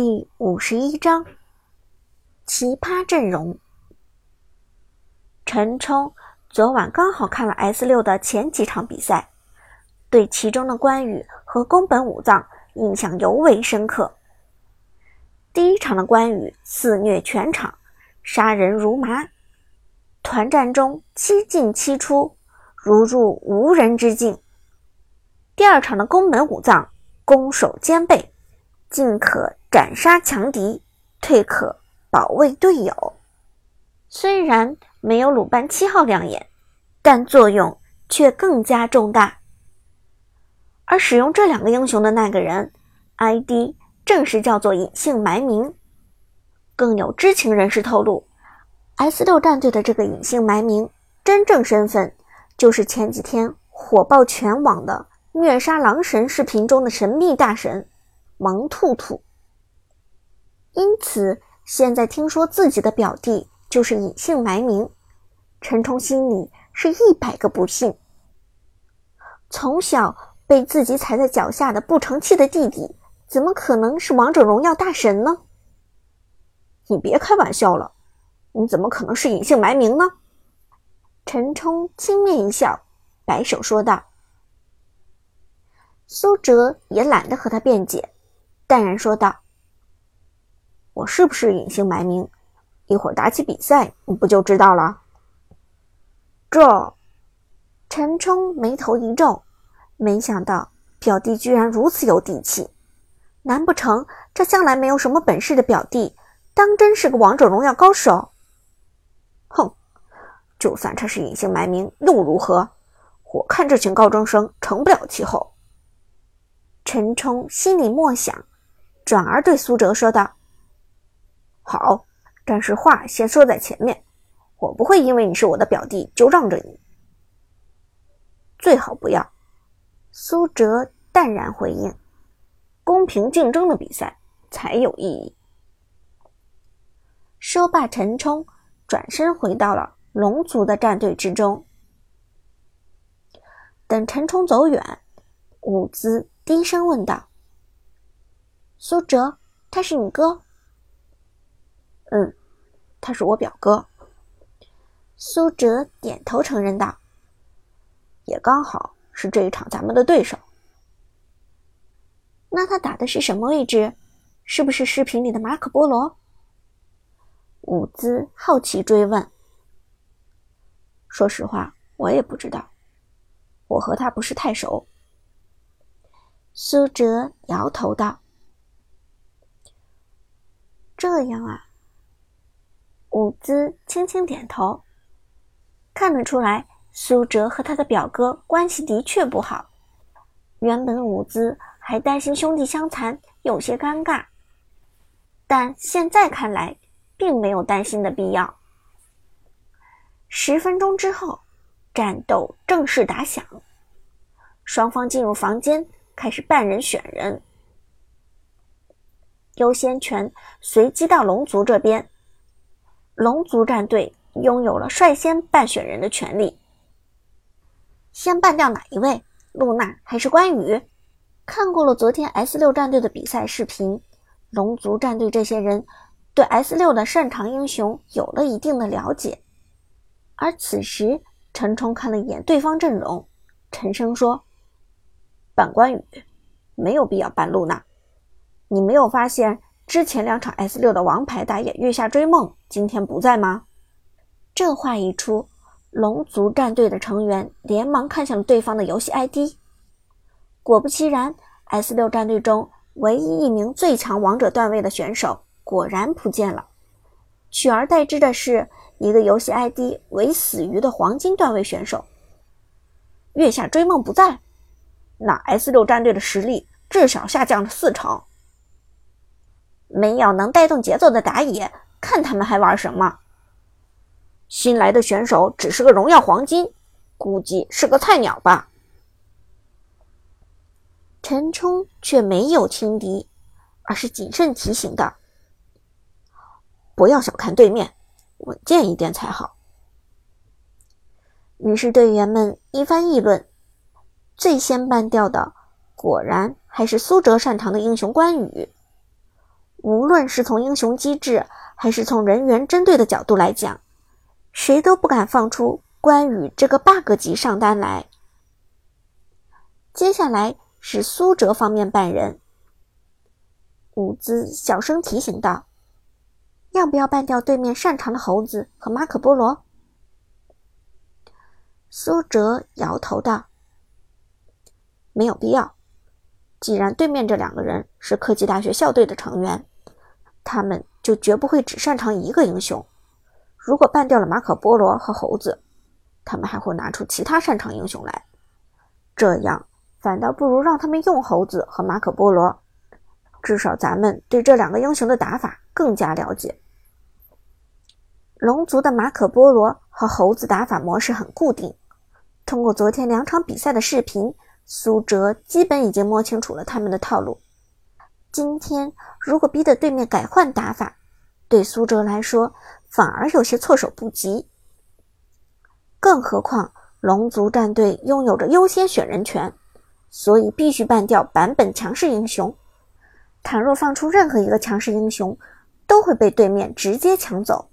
第五十一章奇葩阵容。陈冲昨晚刚好看了 S 六的前几场比赛，对其中的关羽和宫本武藏印象尤为深刻。第一场的关羽肆虐全场，杀人如麻，团战中七进七出，如入无人之境。第二场的宫本武藏攻守兼备，进可斩杀强敌，退可保卫队友。虽然没有鲁班七号亮眼，但作用却更加重大。而使用这两个英雄的那个人，ID 正是叫做隐姓埋名。更有知情人士透露，S 六战队的这个隐姓埋名真正身份，就是前几天火爆全网的。虐杀狼神视频中的神秘大神萌兔兔，因此现在听说自己的表弟就是隐姓埋名，陈冲心里是一百个不信。从小被自己踩在脚下的不成器的弟弟，怎么可能是王者荣耀大神呢？你别开玩笑了，你怎么可能是隐姓埋名呢？陈冲轻蔑一笑，摆手说道。苏哲也懒得和他辩解，淡然说道：“我是不是隐姓埋名？一会儿打起比赛，你不就知道了？”这，陈冲眉头一皱，没想到表弟居然如此有底气。难不成这向来没有什么本事的表弟，当真是个王者荣耀高手？哼，就算他是隐姓埋名又如何？我看这群高中生成不了气候。陈冲心里默想，转而对苏哲说道：“好，但是话先说在前面，我不会因为你是我的表弟就让着你。最好不要。”苏哲淡然回应：“公平竞争的比赛才有意义。”说罢，陈冲转身回到了龙族的战队之中。等陈冲走远，伍兹。低声问道：“苏哲，他是你哥？”“嗯，他是我表哥。”苏哲点头承认道：“也刚好是这一场咱们的对手。”“那他打的是什么位置？是不是视频里的马可波罗？”伍兹好奇追问。“说实话，我也不知道，我和他不是太熟。”苏哲摇头道：“这样啊。”伍兹轻轻点头，看得出来，苏哲和他的表哥关系的确不好。原本伍兹还担心兄弟相残，有些尴尬，但现在看来，并没有担心的必要。十分钟之后，战斗正式打响，双方进入房间。开始半人选人，优先权随机到龙族这边。龙族战队拥有了率先办选人的权利。先办掉哪一位？露娜还是关羽？看过了昨天 S 六战队的比赛视频，龙族战队这些人对 S 六的擅长英雄有了一定的了解。而此时，陈冲看了一眼对方阵容，沉声说。办关羽，没有必要办露娜。你没有发现之前两场 S 六的王牌打野月下追梦今天不在吗？这话一出，龙族战队的成员连忙看向了对方的游戏 ID。果不其然，S 六战队中唯一一名最强王者段位的选手果然不见了，取而代之的是一个游戏 ID 为死鱼的黄金段位选手。月下追梦不在。那 S 六战队的实力至少下降了四成，没有能带动节奏的打野，看他们还玩什么？新来的选手只是个荣耀黄金，估计是个菜鸟吧。陈冲却没有轻敌，而是谨慎提醒道：“不要小看对面，稳健一点才好。”于是队员们一番议论。最先办掉的，果然还是苏哲擅长的英雄关羽。无论是从英雄机制，还是从人员针对的角度来讲，谁都不敢放出关羽这个 bug 级上单来。接下来是苏哲方面扮人，伍兹小声提醒道：“要不要扮掉对面擅长的猴子和马可波罗？”苏哲摇头道：“没有必要。既然对面这两个人是科技大学校队的成员，他们就绝不会只擅长一个英雄。如果办掉了马可波罗和猴子，他们还会拿出其他擅长英雄来。这样反倒不如让他们用猴子和马可波罗，至少咱们对这两个英雄的打法更加了解。龙族的马可波罗和猴子打法模式很固定。”通过昨天两场比赛的视频，苏哲基本已经摸清楚了他们的套路。今天如果逼得对面改换打法，对苏哲来说反而有些措手不及。更何况龙族战队拥有着优先选人权，所以必须办掉版本强势英雄。倘若放出任何一个强势英雄，都会被对面直接抢走。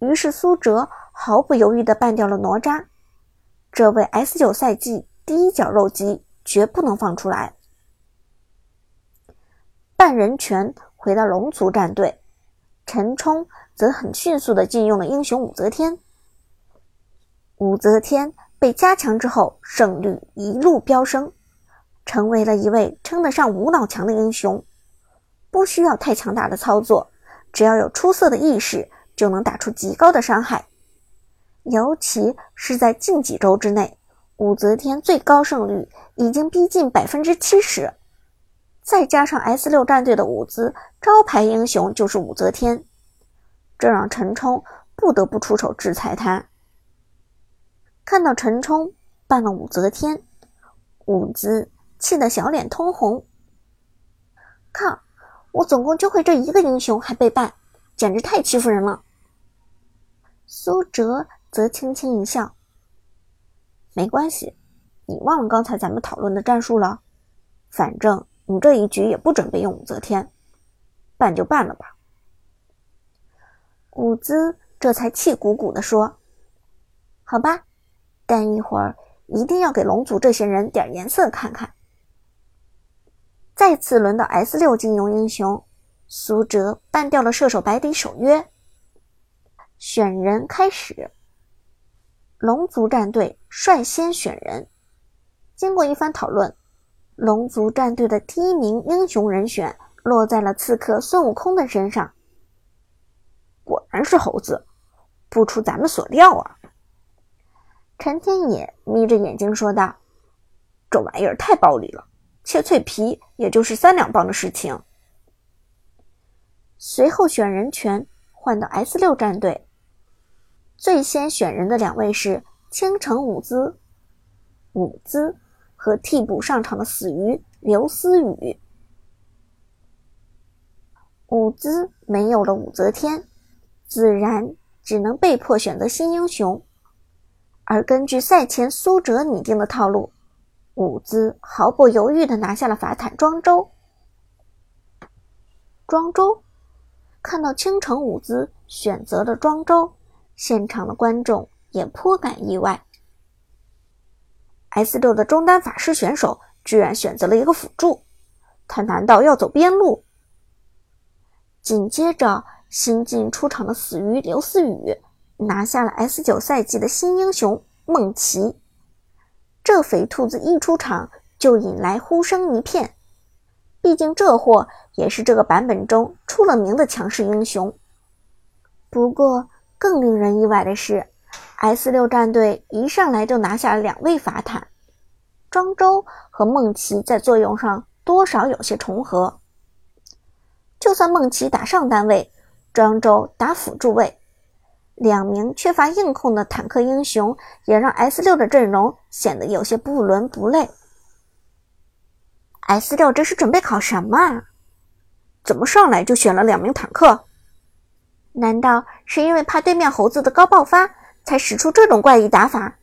于是苏哲毫不犹豫地办掉了哪吒。这位 S 九赛季第一绞肉机绝不能放出来。半人拳回到龙族战队，陈冲则很迅速的禁用了英雄武则天。武则天被加强之后，胜率一路飙升，成为了一位称得上无脑强的英雄。不需要太强大的操作，只要有出色的意识，就能打出极高的伤害。尤其是在近几周之内，武则天最高胜率已经逼近百分之七十，再加上 S 六战队的舞姿，招牌英雄就是武则天，这让陈冲不得不出手制裁他。看到陈冲扮了武则天，舞姿气得小脸通红。靠！我总共就会这一个英雄，还被扮，简直太欺负人了。苏哲。则轻轻一笑，没关系，你忘了刚才咱们讨论的战术了？反正你这一局也不准备用武则天，办就办了吧。伍兹这才气鼓鼓地说：“好吧，但一会儿一定要给龙族这些人点颜色看看。”再次轮到 S 六禁用英雄，苏哲办掉了射手白底守约，选人开始。龙族战队率先选人，经过一番讨论，龙族战队的第一名英雄人选落在了刺客孙悟空的身上。果然是猴子，不出咱们所料啊！陈天野眯着眼睛说道：“这玩意儿太暴力了，切脆皮也就是三两磅的事情。”随后选人权换到 S 六战队。最先选人的两位是青城舞姿、舞姿和替补上场的死鱼刘思雨。舞姿没有了武则天，自然只能被迫选择新英雄。而根据赛前苏哲拟定的套路，舞姿毫不犹豫地拿下了法坦庄周。庄周看到青城舞姿选择了庄周。现场的观众也颇感意外，S 六的中单法师选手居然选择了一个辅助，他难道要走边路？紧接着，新晋出场的死鱼刘思雨拿下了 S 九赛季的新英雄梦琪，这肥兔子一出场就引来呼声一片，毕竟这货也是这个版本中出了名的强势英雄。不过，更令人意外的是，S 六战队一上来就拿下了两位法坦，庄周和梦琪在作用上多少有些重合。就算梦琪打上单位，庄周打辅助位，两名缺乏硬控的坦克英雄也让 S 六的阵容显得有些不伦不类。S 六这是准备考什么啊？怎么上来就选了两名坦克？难道是因为怕对面猴子的高爆发，才使出这种怪异打法？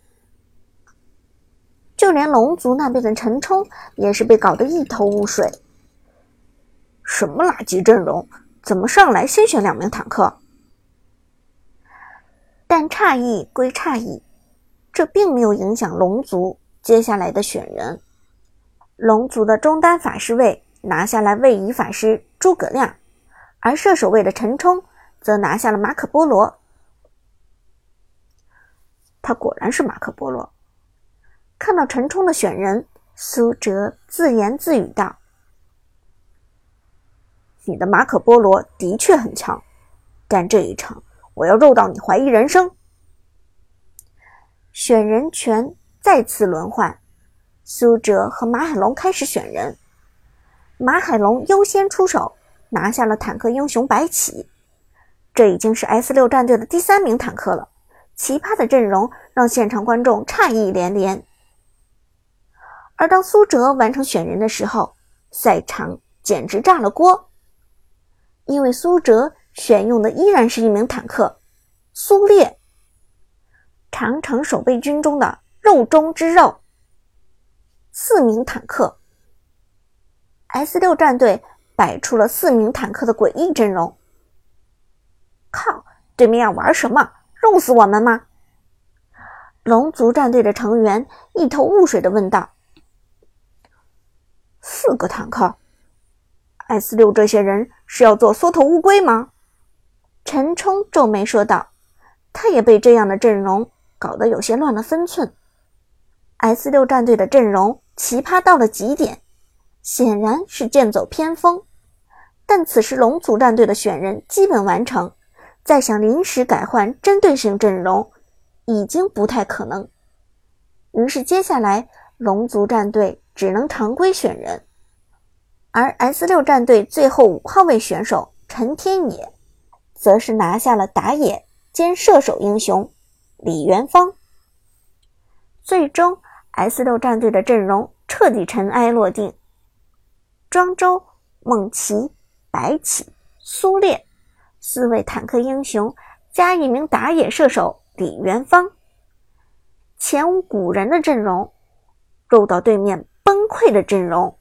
就连龙族那边的陈冲也是被搞得一头雾水。什么垃圾阵容？怎么上来先选两名坦克？但诧异归诧异，这并没有影响龙族接下来的选人。龙族的中单法师位拿下了位移法师诸葛亮，而射手位的陈冲则拿下了马可波罗。他果然是马可波罗。看到陈冲的选人，苏哲自言自语道：“你的马可波罗的确很强，但这一场我要肉到你怀疑人生。”选人权再次轮换，苏哲和马海龙开始选人。马海龙优先出手，拿下了坦克英雄白起。这已经是 S 六战队的第三名坦克了。奇葩的阵容让现场观众诧异连连。而当苏哲完成选人的时候，赛场简直炸了锅，因为苏哲选用的依然是一名坦克——苏烈，长城守备军中的肉中之肉。四名坦克，S 六战队摆出了四名坦克的诡异阵容。靠，对面要玩什么？弄死我们吗？龙族战队的成员一头雾水的问道。四个坦克，S 六这些人是要做缩头乌龟吗？陈冲皱眉说道。他也被这样的阵容搞得有些乱了分寸。S 六战队的阵容奇葩到了极点，显然是剑走偏锋。但此时龙族战队的选人基本完成。再想临时改换针对性阵容，已经不太可能。于是接下来龙族战队只能常规选人，而 S 六战队最后五号位选手陈天野，则是拿下了打野兼射手英雄李元芳。最终 S 六战队的阵容彻底尘埃落定，庄周、梦奇、白起、苏烈。四位坦克英雄加一名打野射手李元芳，前无古人的阵容，肉到对面崩溃的阵容。